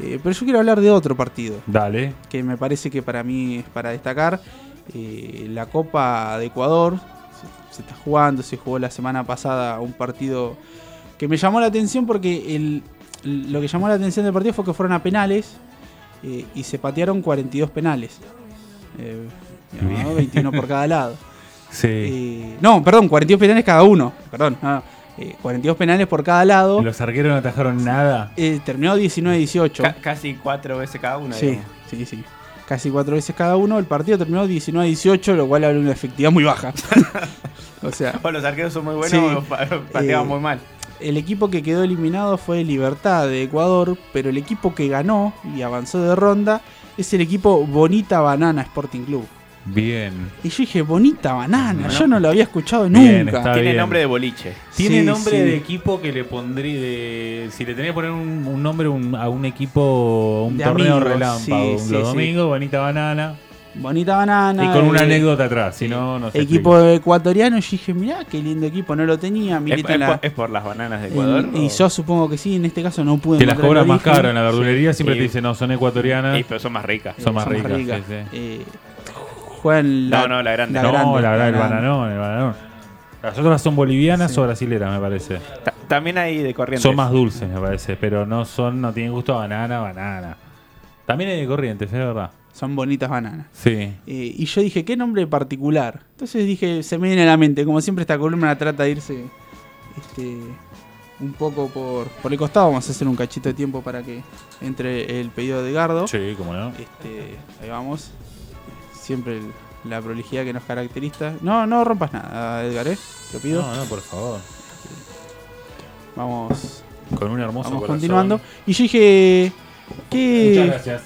Eh, pero yo quiero hablar de otro partido, Dale. que me parece que para mí es para destacar. Eh, la Copa de Ecuador se, se está jugando, se jugó la semana pasada un partido que me llamó la atención porque el, lo que llamó la atención del partido fue que fueron a penales eh, y se patearon 42 penales. Eh, ¿no? Bien. 21 por cada lado. Sí. No, perdón, 42 penales cada uno. Perdón, no, eh, 42 penales por cada lado. Los arqueros no atajaron nada. Eh, terminó 19-18. Ca- casi cuatro veces cada uno. Sí, digamos. sí, sí. Casi cuatro veces cada uno. El partido terminó 19-18, lo cual habla de una efectividad muy baja. o sea, O los arqueros son muy buenos Sí. o pa- pateaban Eh, muy mal. el equipo que quedó eliminado fue Libertad de Ecuador, pero el equipo que ganó y avanzó de ronda es el equipo Bonita Banana Sporting Club. Bien. Y yo dije, Bonita Banana, No. yo no lo había escuchado Bien, nunca. Tiene bien. nombre de boliche. Tiene Sí, nombre sí. de equipo que le pondría de. Si le tenía que poner un, un nombre un- a un equipo, un De torneo amigos, relámpago, sí, sí, los sí. domingos, bonita banana. Bonita Banana. y con una eh, anécdota atrás, si no, no se Equipo explica. ecuatoriano, yo dije, mirá, qué lindo equipo, no lo tenía. ¿Es, es la- por, es por las bananas de Ecuador? en- y yo supongo que sí, en este caso no pude Que las cobran más caro en la verdulería, siempre te dicen, no, son ecuatorianas. Sí, pero son más ricas. Son más Son ricas, sí, sí. Eh, juegan la, No, no, la grande. no, grande, la verdad, el grande. bananón, el bananón. Las otras son bolivianas Sí. o brasileras, me parece. Ta- También hay de corrientes. Son más dulces, me parece, pero no son, no tienen gusto a banana, banana. También hay de corrientes, es verdad. Son bonitas bananas. Sí. Eh, y yo dije, ¿qué nombre particular? Entonces dije, se me viene a la mente, como siempre esta columna trata de irse este, un poco por, por el costado. Vamos a hacer un cachito de tiempo para que entre el pedido de Gardo. Sí, cómo no. Este, ahí vamos. Siempre el- la prolijidad que nos caracteriza. No, no rompas nada, Edgar, ¿eh? Te lo pido. No, no, por favor. Vamos, Con un hermoso vamos corazón. continuando. Y yo dije, Muchas ¿qué, gracias.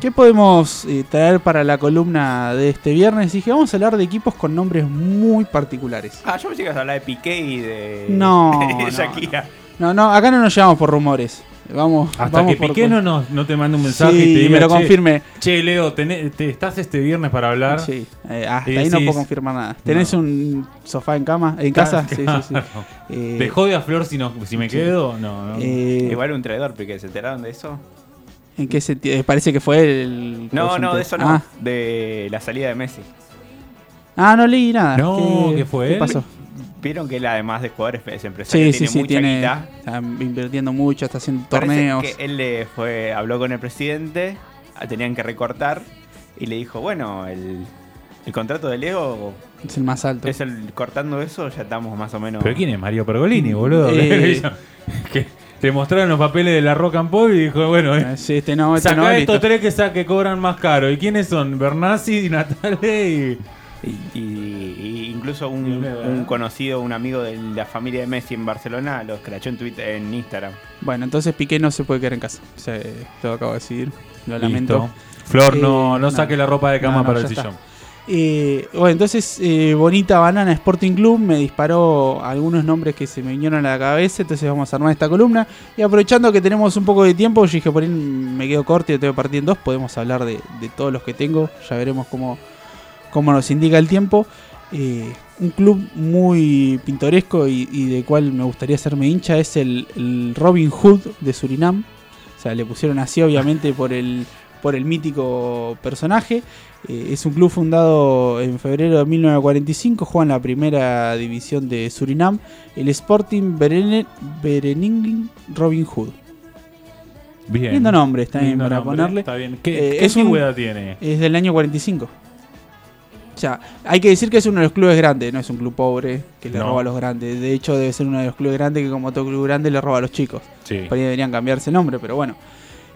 ¿qué podemos eh, traer para la columna de este viernes? Y dije, vamos a hablar de equipos con nombres muy particulares. Ah, yo pensé que ibas a hablar de Piqué y de. No, de no, Shakira. No, no, acá no nos llevamos por rumores. Vamos, Hasta vamos que por Piqué no, nos- no te mande un mensaje Sí, y te diga, me lo "Che, confirme. Che, Leo, tenés- te, ¿estás este viernes para hablar? Sí, eh, hasta ahí no puedo confirmar nada. ¿Tenés un sofá en cama? ¿En casa? Sí, sí, sí. Eh, ¿Te jode a Flor si, no, si me Sí. quedo? No, no. eh, Igual un traidor, Piqué. ¿Se enteraron de eso? ¿En qué sentido? Eh, Parece que fue el. No, no, de eso no. Ah, De la salida de Messi. ah, no leí nada. No, ¿qué fue ¿Qué pasó? Vieron que él, además de jugador, es empresario. Sí, tiene sí, mucha tiene. guita. Está invirtiendo mucho, está haciendo Parece torneos. que él le fue, habló con el presidente, ah, tenían que recortar y le dijo, bueno, el, el contrato de Leo Es el más alto. es el cortando eso, ya estamos más o menos. ¿Pero quién es Mario Pergolini, boludo? Eh. que te mostraron los papeles de la Rock and Pop y dijo, bueno, eh, Sí, este no, este saca no. estos listo. tres que, sa- que cobran más caro. ¿Y quiénes son? Bernasi, Natale y... Y, y incluso un, un conocido, un amigo de la familia de Messi en Barcelona, lo escrachó en Twitter, en Instagram. Bueno, entonces Piqué no se puede quedar en casa. Eh, te lo acabo de decidir. Lo lamento. Listo. Flor, no, Eh, no no. saque la ropa de cama No, no, para el sillón. Eh, bueno, entonces eh, Bonita Banana Sporting Club me disparó algunos nombres que se me vinieron a la cabeza, entonces vamos a armar esta columna. Y aprovechando que tenemos un poco de tiempo, yo dije por ahí me quedo corto y lo tengo que partir en dos, podemos hablar de, de todos los que tengo, ya veremos cómo, cómo nos indica el tiempo. Eh, un club muy pintoresco y, y de cual me gustaría hacerme hincha es el, el Robin Hood de Surinam. O sea, le pusieron así obviamente por el, por el mítico personaje. Eh, es un club fundado en febrero de 1945, juega en la primera división de Surinam, el Sporting Bereningin Robin Hood. Bien. Lindo nombre está bien Lindo para nombre, ponerle. Está bien. ¿Qué, Eh, qué es un- antigüedad tiene? Es del año 45. O sea, hay que decir que es uno de los clubes grandes, no es un club pobre que le No. roba a los grandes. De hecho, debe ser uno de los clubes grandes que, como todo club grande, le roba a los chicos. Sí. Por ahí deberían cambiarse el nombre, pero bueno.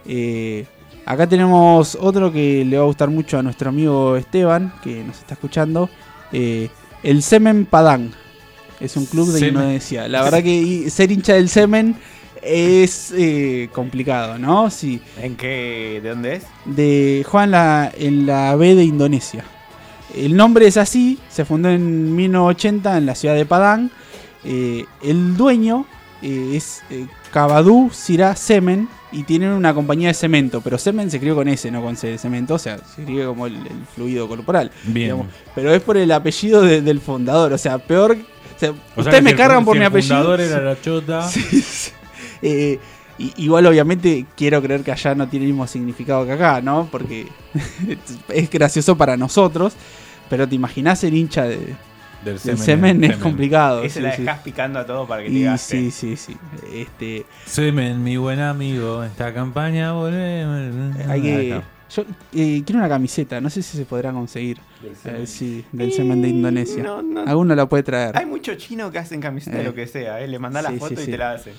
Eh, acá tenemos otro que le va a gustar mucho a nuestro amigo Esteban, que nos está escuchando. Eh, el Semen Padang. Es un club de Semen. Indonesia. La verdad que ser hincha del Semen es eh, complicado, ¿no? Sí. ¿En qué? ¿De dónde es? De, juega en la, en la B de Indonesia. El nombre es así, se fundó en 1980 en la ciudad de Padang. Eh, el dueño eh, es eh, Kabadu Sira Semen y tienen una compañía de cemento, pero Semen se escribe con S, no con C de cemento, o sea, se escribe como el, el fluido corporal. Bien. digamos. Pero es por el apellido de- del fundador, o sea, peor... o sea, O ustedes me el- cargan por mi el apellido. fundador era la chota. Sí, sí. Eh, Y, igual obviamente quiero creer que allá no tiene el mismo significado que acá, ¿no? Porque es gracioso para nosotros, pero te imaginas el hincha de, Del del semen, es semen. complicado. Ese sí, la sí. dejás picando a todo para que te Y gaste. sí, sí, sí. Este, Semen, mi buen amigo, esta campaña volvemos. hay que, yo eh, quiero una camiseta, no sé si se podrá conseguir. Eh, sí, del semen de Indonesia. No, no. Alguno la puede traer. Hay muchos chinos que hacen camiseta de Eh. lo que sea, ¿eh? Le mandás la foto sí, y sí. te la hacen.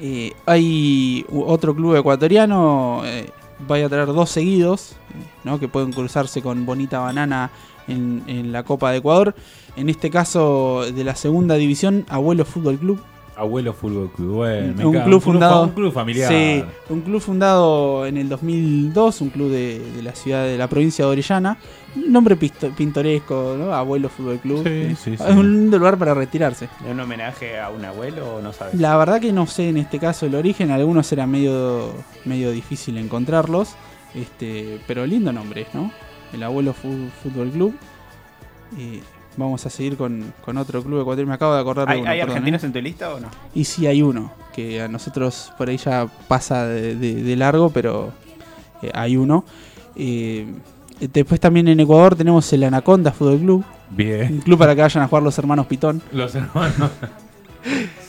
Eh, hay otro club ecuatoriano, eh, vaya a traer dos seguidos, ¿no? que pueden cruzarse con Bonita Banana en la Copa de Ecuador. En este caso de la segunda división, Abuelo Fútbol Club. Abuelo Fútbol Club, bueno, me un encanta. club fundado. Un club familiar. Sí, un club fundado en el 2002, un club de, de la ciudad de la provincia de Orellana. Un nombre pisto- pintoresco, ¿no? Abuelo Fútbol Club. Sí, eh. sí, sí. Es un lindo lugar para retirarse. ¿Es un homenaje a un abuelo o no sabes? La verdad que no sé en este caso el origen, algunos era medio, medio difícil encontrarlos, este, pero lindo nombre, ¿no? El abuelo Fútbol Club. Y vamos a seguir con, con otro club ecuatoriano, me acabo de acordar de ¿Hay, uno, hay perdón, argentinos ¿eh? en tu lista o no? Y sí hay uno, que a nosotros por ahí ya pasa de, de- de largo, pero eh, hay uno. Eh, después también en Ecuador tenemos el Anaconda Fútbol Club, Bien. un club para que vayan a jugar los hermanos Pitón. Los hermanos.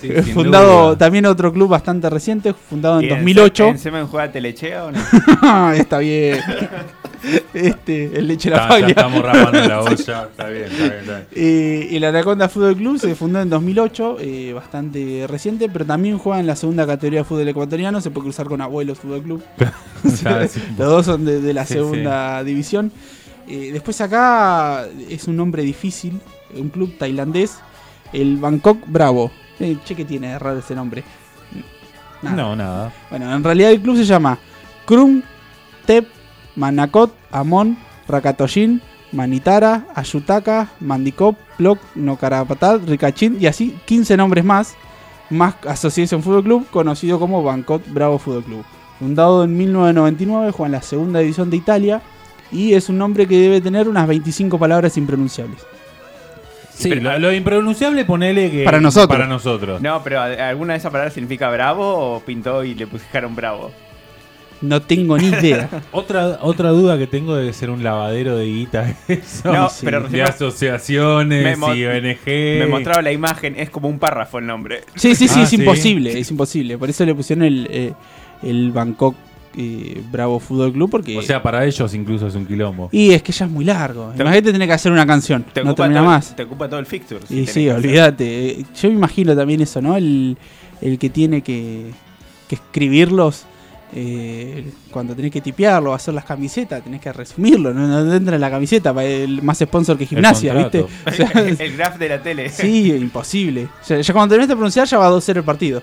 Sí, Eh, fundado duda. también otro club bastante reciente, fundado en ¿Y 2008. ¿En Semen juega Telechea o no? Está bien. Este, el leche la Está- ya paglia. estamos rapando la olla. Está bien, está bien, está bien. Eh, el Anaconda Fútbol Club se fundó en 2008, eh, bastante reciente, pero también juega en la segunda categoría de fútbol ecuatoriano. Se puede cruzar con Abuelos Fútbol Club. Ya, sí. Los dos son de, de la Sí, segunda división. Eh, después acá es un nombre difícil, un club tailandés, el Bangkok Bravo. Che, que tiene raro ese nombre. Nada. No, nada. Bueno, en realidad el club se llama Krum Tep Manakot Amon Rakatoshin Manitara Ayutaka Mandikop Plok Nokarapatat Ricachín y así 15 nombres más más Association Fútbol Club conocido como Bangkok Bravo Fútbol Club fundado en 1999 juega en la segunda división de Italia y es un nombre que debe tener unas 25 palabras impronunciables Sí, Pero- lo, lo impronunciable ponele que. Para nosotros. Para nosotros. No, pero ¿alguna de esas palabras significa bravo o pintó y le pusieron bravo? No tengo ni idea Otra, otra duda que tengo debe ser un lavadero de guita. Eso. No, sí. pero de asociaciones Me y ONG. me mostraba la imagen, es como un párrafo el nombre. Sí, sí, sí, Ah, es sí. imposible, es imposible. Por eso le pusieron el, eh, el Bangkok eh, Bravo Fútbol Club porque... O sea, para ellos incluso es un quilombo. y es que ya es muy largo. Te- Imagínate tener que hacer una canción, Te no ocupa termina todo, más. Te ocupa todo el fixture. si Y sí, olvídate. Eh, Yo me imagino también eso, ¿no? El, el que tiene que, que escribirlos eh, cuando tenés que tipearlo, hacer las camisetas, tenés que resumirlo, no, no entra en la camiseta, para el más sponsor que gimnasia, ¿viste? contrato. O sea, el graph de la tele. Sí, imposible. Ya, ya cuando terminaste de pronunciar ya va a 2-0 el partido.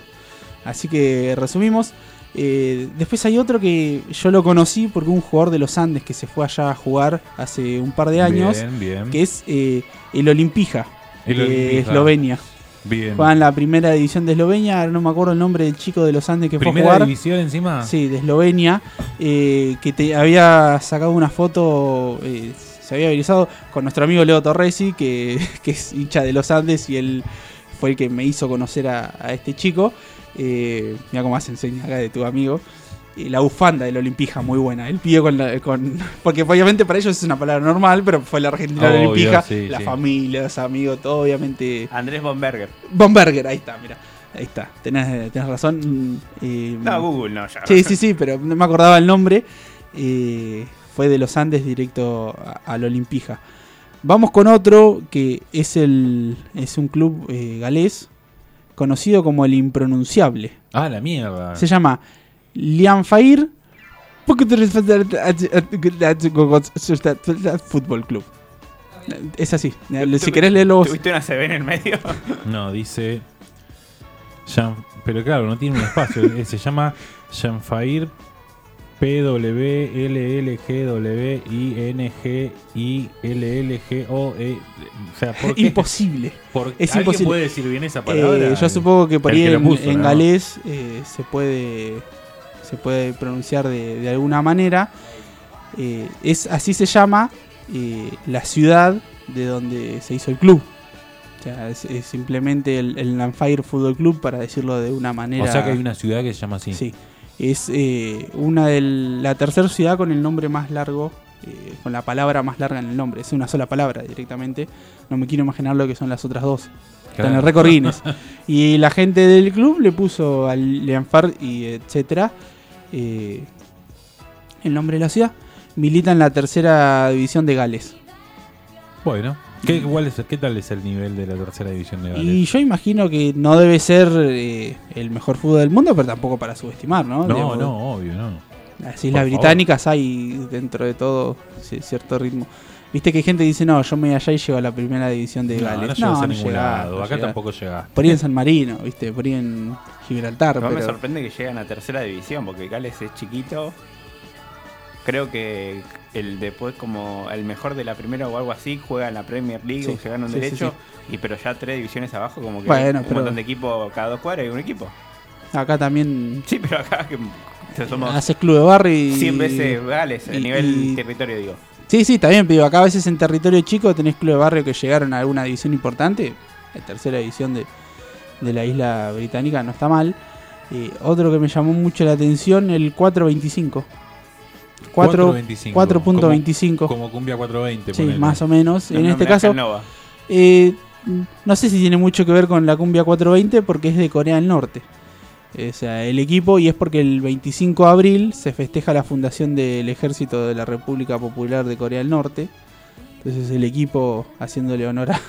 Así que resumimos. Eh, después hay otro que yo lo conocí porque un jugador de los Andes que se fue allá a jugar hace un par de años, Bien, bien. que es eh, el Olimpija El de Olimpija. Eslovenia. Bien. Juega en la primera división de Eslovenia, ahora no me acuerdo el nombre del chico de los Andes que fue a Primera jugar. división encima. Sí, de Eslovenia, eh, que te había sacado una foto, eh, se había viralizado con nuestro amigo Leo Torresi, que, que es hincha de los Andes y él fue el que me hizo conocer a, a este chico. Eh, mira cómo hace enseña acá de tu amigo. Y la bufanda del Olimpija, muy buena. El pibe con, la- con. Porque obviamente para ellos es una palabra normal, pero fue la Argentina del Obvio, Olimpija. sí, la sí. familia, los amigos, todo obviamente. Andrés Bomberger. Bomberger, ahí está, mira. Ahí está, tenés, tenés razón. eh, No, Google no, ya. Sí, sí, sí, pero no me acordaba el nombre. Eh, fue de los Andes directo al Olimpija. Vamos con otro que es el es un club eh, galés conocido como el impronunciable. Ah, la mierda. Se llama Lianfair Fútbol Club. Es así. Si querés leerlo vos. ¿Tuviste una CB en el medio? No, dice. Jean- pero claro, no tiene un espacio. eh, Se llama Jeanfair P-W-L-L-G-W-I-N-G-I-L-L-G-O-E. E. O sea, ¿por qué? Imposible. ¿Por- es ¿Alguien imposible. puede decir bien esa palabra? Eh, yo supongo que por El ahí que en, puso, en ¿no? galés eh, se puede se puede pronunciar de, de alguna manera. Eh, es así se llama eh, la ciudad de donde se hizo el club. O sea, es, es simplemente el, el Lanfire Fútbol Club, para decirlo de una manera. O sea que hay una ciudad que se llama así. Sí. Es eh, una de la tercera ciudad con el nombre más largo, eh, con la palabra más larga en el nombre. Es una sola palabra directamente. No me quiero imaginar lo que son las otras dos. Está en el Claro. récord Guinness. y la gente del club le puso al Leanfar y etcétera eh, el nombre de la ciudad. Milita en la tercera división de Gales. Bueno, ¿qué, cuál es- ¿qué tal es el nivel de la tercera división de Gales? Y yo imagino que no debe ser eh, el mejor fútbol del mundo, pero tampoco para subestimar, ¿no? no, Digamos, no, obvio, no. Las islas británicas hay dentro de todo cierto ritmo. Viste que hay gente que dice, no, yo me voy allá y llego a la primera división de No, Gales. no llegas a ningún llegás, lado. no Acá llegás. tampoco llegás. Por ahí en San Marino, viste, por ahí en Gibraltar. No me pero- sorprende que lleguen a tercera división, porque Gales es chiquito. Creo que el después como el mejor de la primera o algo así juega en la Premier League Sí, o se gana un sí, sí, derecho. Y pero ya tres divisiones abajo, como que Bueno, un pero- montón de equipos, cada dos cuadras hay un equipo. Acá también Sí, pero acá que somos haces club de barrio y... 100 veces Gales, a y- nivel y- territorio digo. Sí, sí, está bien, pero acá a veces en territorio chico tenés club de barrio que llegaron a alguna división importante. La tercera división de, de la isla británica no está mal. Eh, otro que me llamó mucho la atención, el 425. 4 4.25. 4.25. Como, como Cumbia 420. Sí, ponele. más o menos. en este caso, eh, no sé si tiene mucho que ver con la cumbia 420 porque es de Corea del Norte. O sea, el equipo, y es porque el 25 de abril se festeja la fundación del Ejército de la República Popular de Corea del Norte. Entonces el equipo, haciéndole honor a,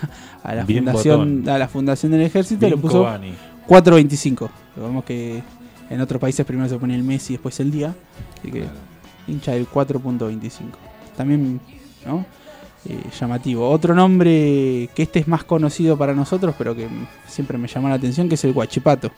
a la, Bien fundación, botón. a la fundación del ejército, Bien le puso Cobani. 425. Vemos que en otros países primero se pone el mes y después el día. Así que Claro. hincha del 4.25. También, ¿no? Eh, llamativo. Otro nombre que este es más conocido para nosotros, pero que siempre me llama la atención, que es el Guachipato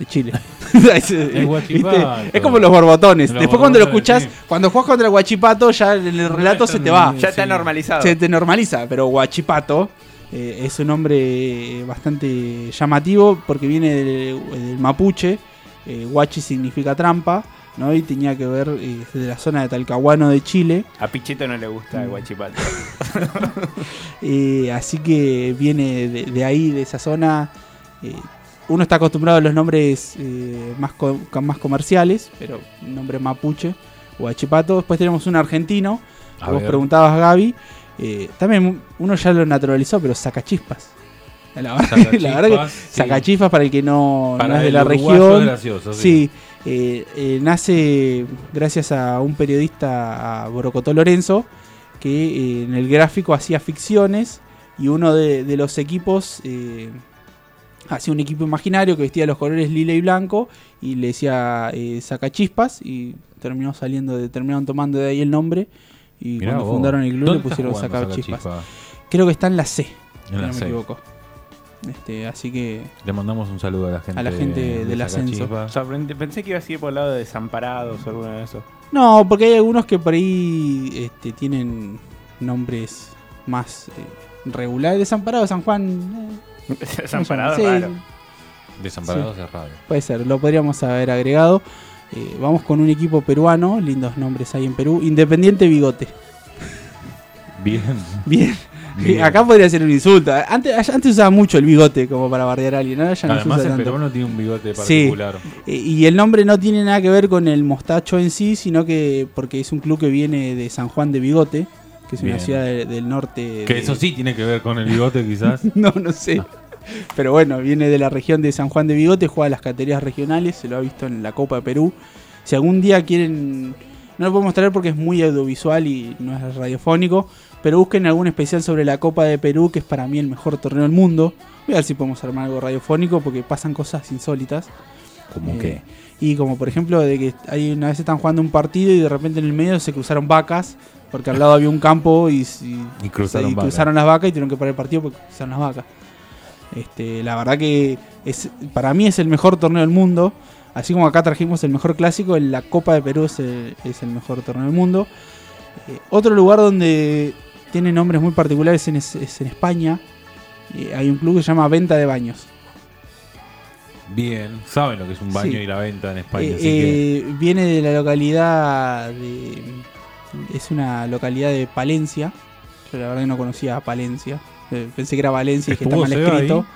de Chile. Es, como los borbotones. Los Después cuando lo escuchás, cuando jugás contra el Guachipato, ya en el relato se te va. Ya está Sí. normalizado. Se te normaliza, pero Guachipato eh, es un nombre bastante llamativo porque viene del, del mapuche. Eh, Guachi significa trampa, ¿no? Y tenía que ver eh, de la zona de Talcahuano de Chile. A Pichito no le gusta el guachipato. Eh, así que viene de, de ahí, de esa zona. Eh, uno está acostumbrado a los nombres eh, más, co- más comerciales, pero nombre mapuche, Guachipato. Después tenemos un argentino, A que vos preguntabas, Gaby. Eh, también uno ya lo naturalizó, pero Sacachispas. La, verdad- la verdad que Sacachispas, sí. Sacachispas, para el que no, es de la región. gracioso, sí. Sí, eh, nace gracias a un periodista, a Borocotó Lorenzo, que en el gráfico hacía ficciones y uno de, de los equipos hacía un equipo imaginario que vestía los colores lila y blanco y le decía eh, sacachispas y terminó saliendo, de, terminaron tomando de ahí el nombre y Mirá cuando vos. fundaron el club le ¿Dónde está pusieron sacachispas. Sacachispas? Creo que está en la C, si En la no me C. equivoco. Este, así que Le mandamos un saludo a la gente, A la gente del ascenso. Pensé que ibas a ir por el lado de desamparados o alguno de esos. No, porque hay algunos que por ahí este, tienen nombres más eh, regulares. Desamparado San Juan. eh, Desamparados, sí, raro. Desamparados es raro. Puede ser, lo podríamos haber agregado. Eh, vamos con un equipo peruano, lindos nombres hay en Perú. Independiente Bigote. Bien. Bien. bien. Acá podría ser un insulto. Antes, antes usaba mucho el bigote como para bardear a alguien. Ahora ya no se Además, usa el tanto. peruano tiene un bigote particular. Eh, Y el nombre no tiene nada que ver con el mostacho en sí, sino que porque es un club que viene de San Juan de Bigote, que es una ciudad de- del norte. Que de- eso sí tiene que ver con el bigote, quizás. No, no sé. Pero bueno, viene de la región de San Juan de Bigote, juega las categorías regionales, se lo ha visto en la Copa de Perú. Si algún día quieren, no lo podemos traer porque es muy audiovisual y no es radiofónico, pero busquen algún especial sobre la Copa de Perú, que es para mí el mejor torneo del mundo. Voy a ver si podemos armar algo radiofónico porque pasan cosas insólitas. Como Eh, que. Y como por ejemplo de que hay una vez están jugando un partido y de repente en el medio se cruzaron vacas, porque al lado había un campo y, y- Y cruzaron y vacas. cruzaron las vacas y tuvieron que parar el partido porque cruzaron las vacas. Este, la verdad que es, para mí es el mejor torneo del mundo. Así como acá trajimos el mejor clásico, en la Copa de Perú es el, es el mejor torneo del mundo. Eh, otro lugar donde tiene nombres muy particulares en- es, es en España. Eh, hay un club que se llama Venta de Baños. Bien. Saben lo que es un baño Sí. y la venta en España. Eh, así que. eh, viene de la localidad de. Es una localidad de Palencia. Yo la verdad que no conocía a Palencia. Eh, pensé que era Valencia y que está ¿Estuvo mal escrito.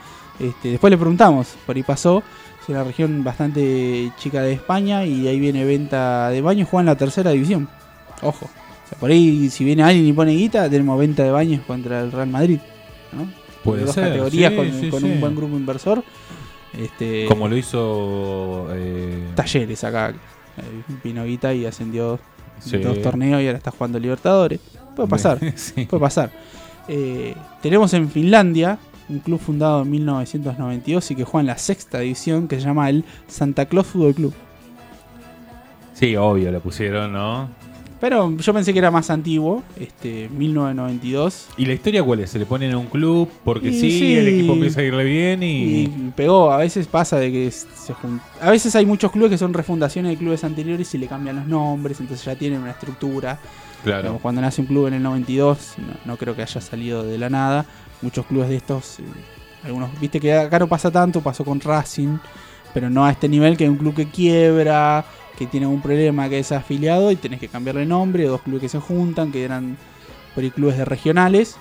Este, después le preguntamos, por ahí pasó. Es una región bastante chica de España y ahí viene venta de baños. Juega en la tercera división. Ojo. O sea, por ahí, si viene alguien y pone guita, tenemos venta de baños contra el Real Madrid. ¿no? Puede Dos ser. categorías sí, con, sí, con sí. un buen grupo inversor. Este, Como lo hizo. Eh, Talleres acá. Eh, Vino Guita y ascendió sí. dos torneos y ahora está jugando Libertadores. Puede pasar. Sí. Puede pasar. Eh, tenemos en Finlandia un club fundado en 1992 y que juega en la sexta división que se llama el Santa Claus Fútbol Club. Sí, obvio, lo pusieron, ¿no? Pero yo pensé que era más antiguo, este 1992. ¿Y la historia cuál es? ¿Se le ponen a un club porque Y sí, sí. el equipo empieza a irle bien y. Y pegó, a veces pasa de que se jun- A veces hay muchos clubes que son refundaciones de clubes anteriores y le cambian los nombres, entonces ya tienen una estructura. Claro. Digamos, cuando nace un club en el 92, no, no creo que haya salido de la nada. Muchos clubes de estos, eh, algunos, viste que acá no pasa tanto, pasó con Racing, pero no a este nivel que hay un club que quiebra, que tiene un problema, que es afiliado y tenés que cambiarle nombre, dos clubes que se juntan, que eran por ahí clubes de regionales,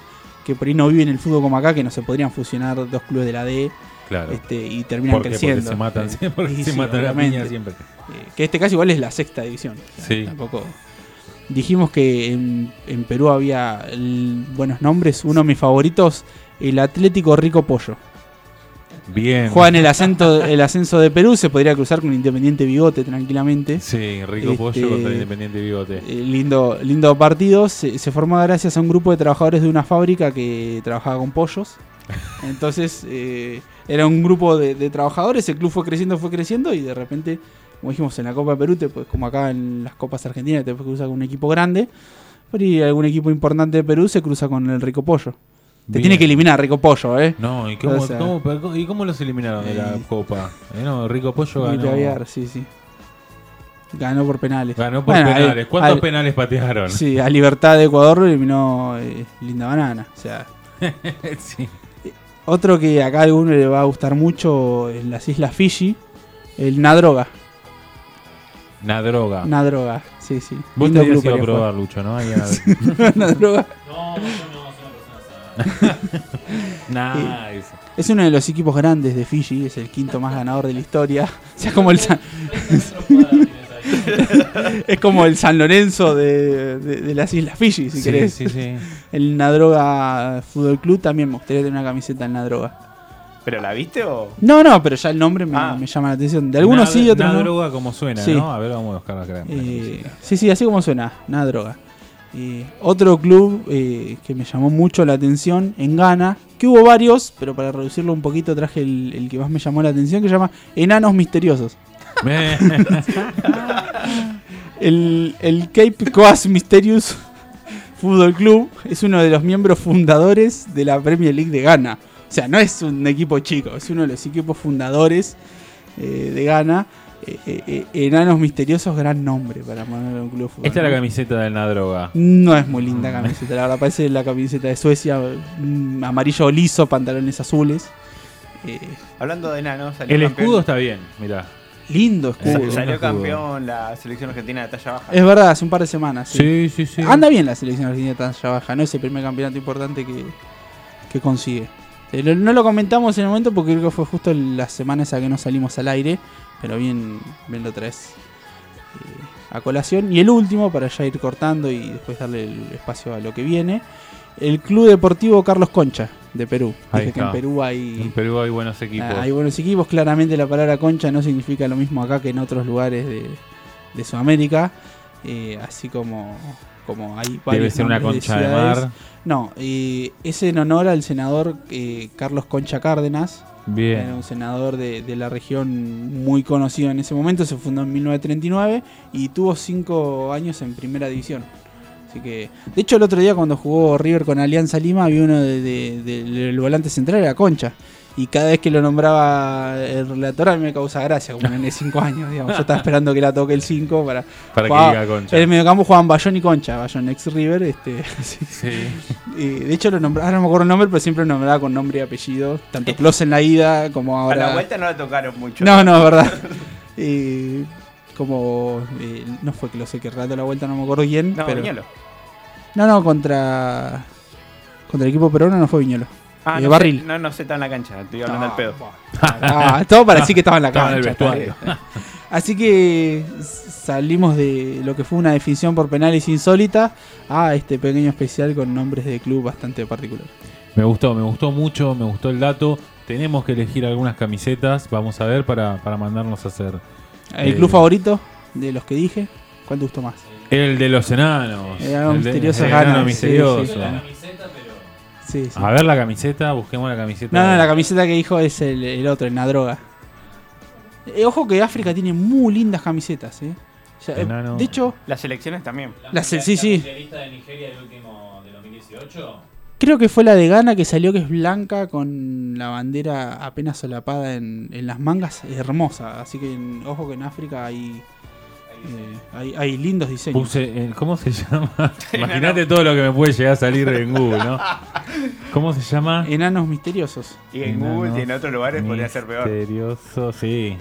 que por ahí no viven el fútbol como acá, que no se podrían fusionar dos clubes de la D claro. este, y terminan creciendo. se matan, Eh, porque y se sí, matan la siempre. Eh, que este caso igual es la sexta división. O sea, Sí. Tampoco. Dijimos que en, en Perú había el- buenos nombres. Uno de mis favoritos, el Atlético Rico Pollo. Bien. Juega en el, acento, el ascenso de Perú, se podría cruzar con Independiente Bigote tranquilamente. Sí, rico Este, pollo contra el Independiente Bigote. Eh, lindo, lindo partido. Se, se formó gracias a un grupo de trabajadores de una fábrica que trabajaba con pollos. Entonces eh, era un grupo de, de trabajadores, el club fue creciendo, fue creciendo y de repente, como dijimos en la Copa de Perú, te, puedes- como acá en las Copas Argentinas, te puedes cruzar con un equipo grande. Pero y algún equipo importante de Perú se cruza con el Rico Pollo. Te Bien. tiene que eliminar Rico Pollo, ¿eh? No, ¿y cómo, O sea- cómo- pero- ¿y cómo los eliminaron de la Eh, Copa? Eh, no, Rico Pollo ganó. Aviar, sí, sí. Ganó por penales. Ganó por Bueno, al- penales. ¿Cuántos al- penales patearon? Sí, a Libertad de Ecuador lo eliminó eh, Linda Banana. O sea, Sí. Otro que acá a alguno le va a gustar mucho en las islas Fiji, el Nadroga. Nadroga. Nadroga, sí, sí. Vos Lindo te habías ido a probar, Lucho, ¿no? Ahí en- Nadroga. No, no, no, Nice. Es uno de los equipos grandes de Fiji, es el quinto más ganador de la historia. O sea, como el San, es como el San Lorenzo de, de- de las islas Fiji, si sí, querés. sí, sí. El Nadroga Fútbol Club también me gustaría tener una camiseta del Nadroga. ¿Pero la viste o.? No, no, pero ya el nombre me, Ah. me llama la atención. De algunos sí, otros no. Nadroga como suena, Sí. ¿no? A ver, vamos a buscar acá. Eh, sí, sí, así como suena, nada droga. Eh, otro club eh, que me llamó mucho la atención en Ghana, que hubo varios, pero para reducirlo un poquito traje el, el que más me llamó la atención, que se llama Enanos Misteriosos. El, el Cape Coast Mysterious Football Club es uno de los miembros fundadores de la Premier League de Ghana. O sea, no es un equipo chico, es uno de los equipos fundadores eh, de Ghana. Eh, eh, eh, Enanos Misteriosos, gran nombre para poner un club de fútbol. Esta es la camiseta del Nadroga. No es muy linda camiseta, la verdad parece la camiseta de Suecia, mm, amarillo liso, pantalones azules. Eh, Hablando de enanos, salió El campeón- escudo está bien, mirá. lindo escudo. salió escudo. campeón la selección argentina de talla baja. Es verdad, hace un par de semanas. sí. Sí, sí, sí. Anda bien la selección argentina de talla baja, no es el primer campeonato importante que, que consigue. Eh, no lo comentamos en el momento porque creo que fue justo la semana esa que no salimos al aire, pero bien, bien lo traes eh, a colación. Y el último, para ya ir cortando y después darle el espacio a lo que viene, el Club Deportivo Carlos Concha de Perú. Ahí Dije que en Perú hay, En Perú hay buenos equipos. Ah, Hay buenos equipos, claramente la palabra concha no significa lo mismo acá que en otros lugares de, de Sudamérica. eh, así como, como hay Debe varios ser una concha de ciudades. mar. No, eh, es en honor al senador eh, Carlos Concha Cárdenas. Era Bien. un senador de, de la región muy conocido en ese momento. Se fundó en 1939 y tuvo cinco años en primera división. Así que, de hecho, el otro día cuando jugó River con Alianza Lima, había uno de- de- de- del volante central, era Concha. Y cada vez que lo nombraba el relator, a mí me causa gracia, como en 5 años. Digamos. Yo estaba esperando que la toque el 5 para. Para que jugaba- diga concha. En el mediocampo jugaban Bayón y Concha, Bayón ex River. Este, sí. Sí. Y de hecho, lo nombraba, ahora no me acuerdo el nombre, pero siempre lo nombraba con nombre y apellido. Tanto Close en la ida como A ahora. la vuelta no la tocaron mucho. No, no, es verdad. Eh, como. eh, no fue Close que relato la vuelta, no me acuerdo quién. No, pero, Viñolo. no, no, contra. Contra el equipo peruano no fue Viñolo. Ah, Eh, no, barril. Sé, no, no sé, está en la cancha, estoy hablando al pedo. Ah, todo para decir que estaba en la Estaba en cancha. el. Así que salimos de lo que fue una definición por penales insólita a este pequeño especial con nombres de club bastante particular. Me gustó, me gustó mucho, me gustó el dato. Tenemos que elegir algunas camisetas, vamos a ver, para, para mandarnos a hacer. ¿El Eh, club favorito de los que dije? ¿Cuál te gustó más? El de los enanos. Enanos el de- misteriosos el ganan, enano misterioso. sí, claro. Sí, sí. A ver la camiseta, busquemos la camiseta. No, no, la camiseta que dijo es el, el otro, el Nadroga. Eh, ojo que África tiene muy lindas camisetas, ¿eh? Ya, eh, Enano. De hecho, Las selecciones también. las, sí, sí. de Nigeria del último de 2018? Creo que fue la de Ghana que salió que es blanca con la bandera apenas solapada en, en las mangas. Es hermosa. Así que en- ojo que en África hay, eh, hay, hay lindos diseños. Puse, eh, ¿cómo se llama? Imagínate todo lo que me puede llegar a salir en Google, ¿no? ¿Cómo se llama? Enanos misteriosos. Y en Enanos Google y en otros lugares podría ser peor. Misterioso, sí.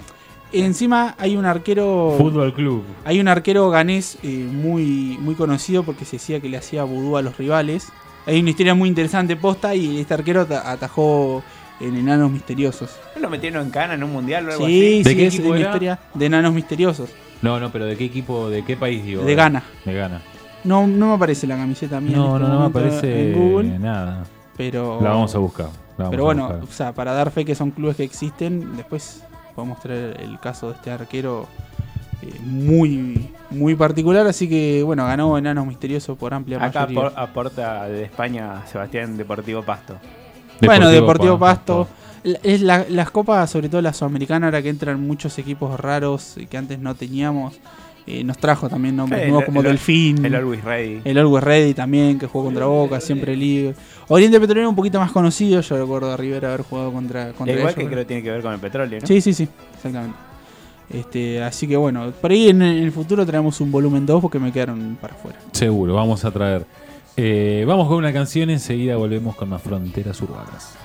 Encima hay un arquero. Fútbol Club. Hay un arquero ganés eh, muy, muy conocido porque se decía que le hacía vudú a los rivales. Hay una historia muy interesante posta y este arquero ata- atajó en Enanos Misteriosos. ¿No lo metieron en cana en un mundial o algo Sí, así? ¿De sí, qué es equipo una era? historia de Enanos Misteriosos. No, no, pero ¿de qué equipo, de qué país digo? De Ghana. De Ghana. No, no me aparece la camiseta mía. No, en no, este no me aparece en Google, nada. pero La vamos a buscar. vamos Pero a bueno, buscar. o sea, para dar fe que son clubes que existen, después podemos traer el caso de este arquero eh, muy muy particular, así que bueno, ganó Enanos Misteriosos por amplia Acá mayoría. apor- aporta de España Sebastián Deportivo Pasto. Bueno, Deportivo Pa- Pasto. Es la- las copas, sobre todo la sudamericana, ahora que entran muchos equipos raros que antes no teníamos, eh, nos trajo también nombres Sí, nuevos el- como el- Delfín, El Always Ready. el Always Ready también, que jugó contra Boca, siempre libre. Oriente Petrolero un poquito más conocido, yo recuerdo a Rivera haber jugado contra, contra Igual ellos, que pero- creo que tiene que ver con el petróleo, ¿no? Sí, sí, sí, exactamente. Este, así que bueno, por ahí en el futuro traemos un volumen 2 porque me quedaron para afuera. Seguro, vamos a traer. Eh, vamos con una canción, enseguida volvemos con las fronteras urbanas.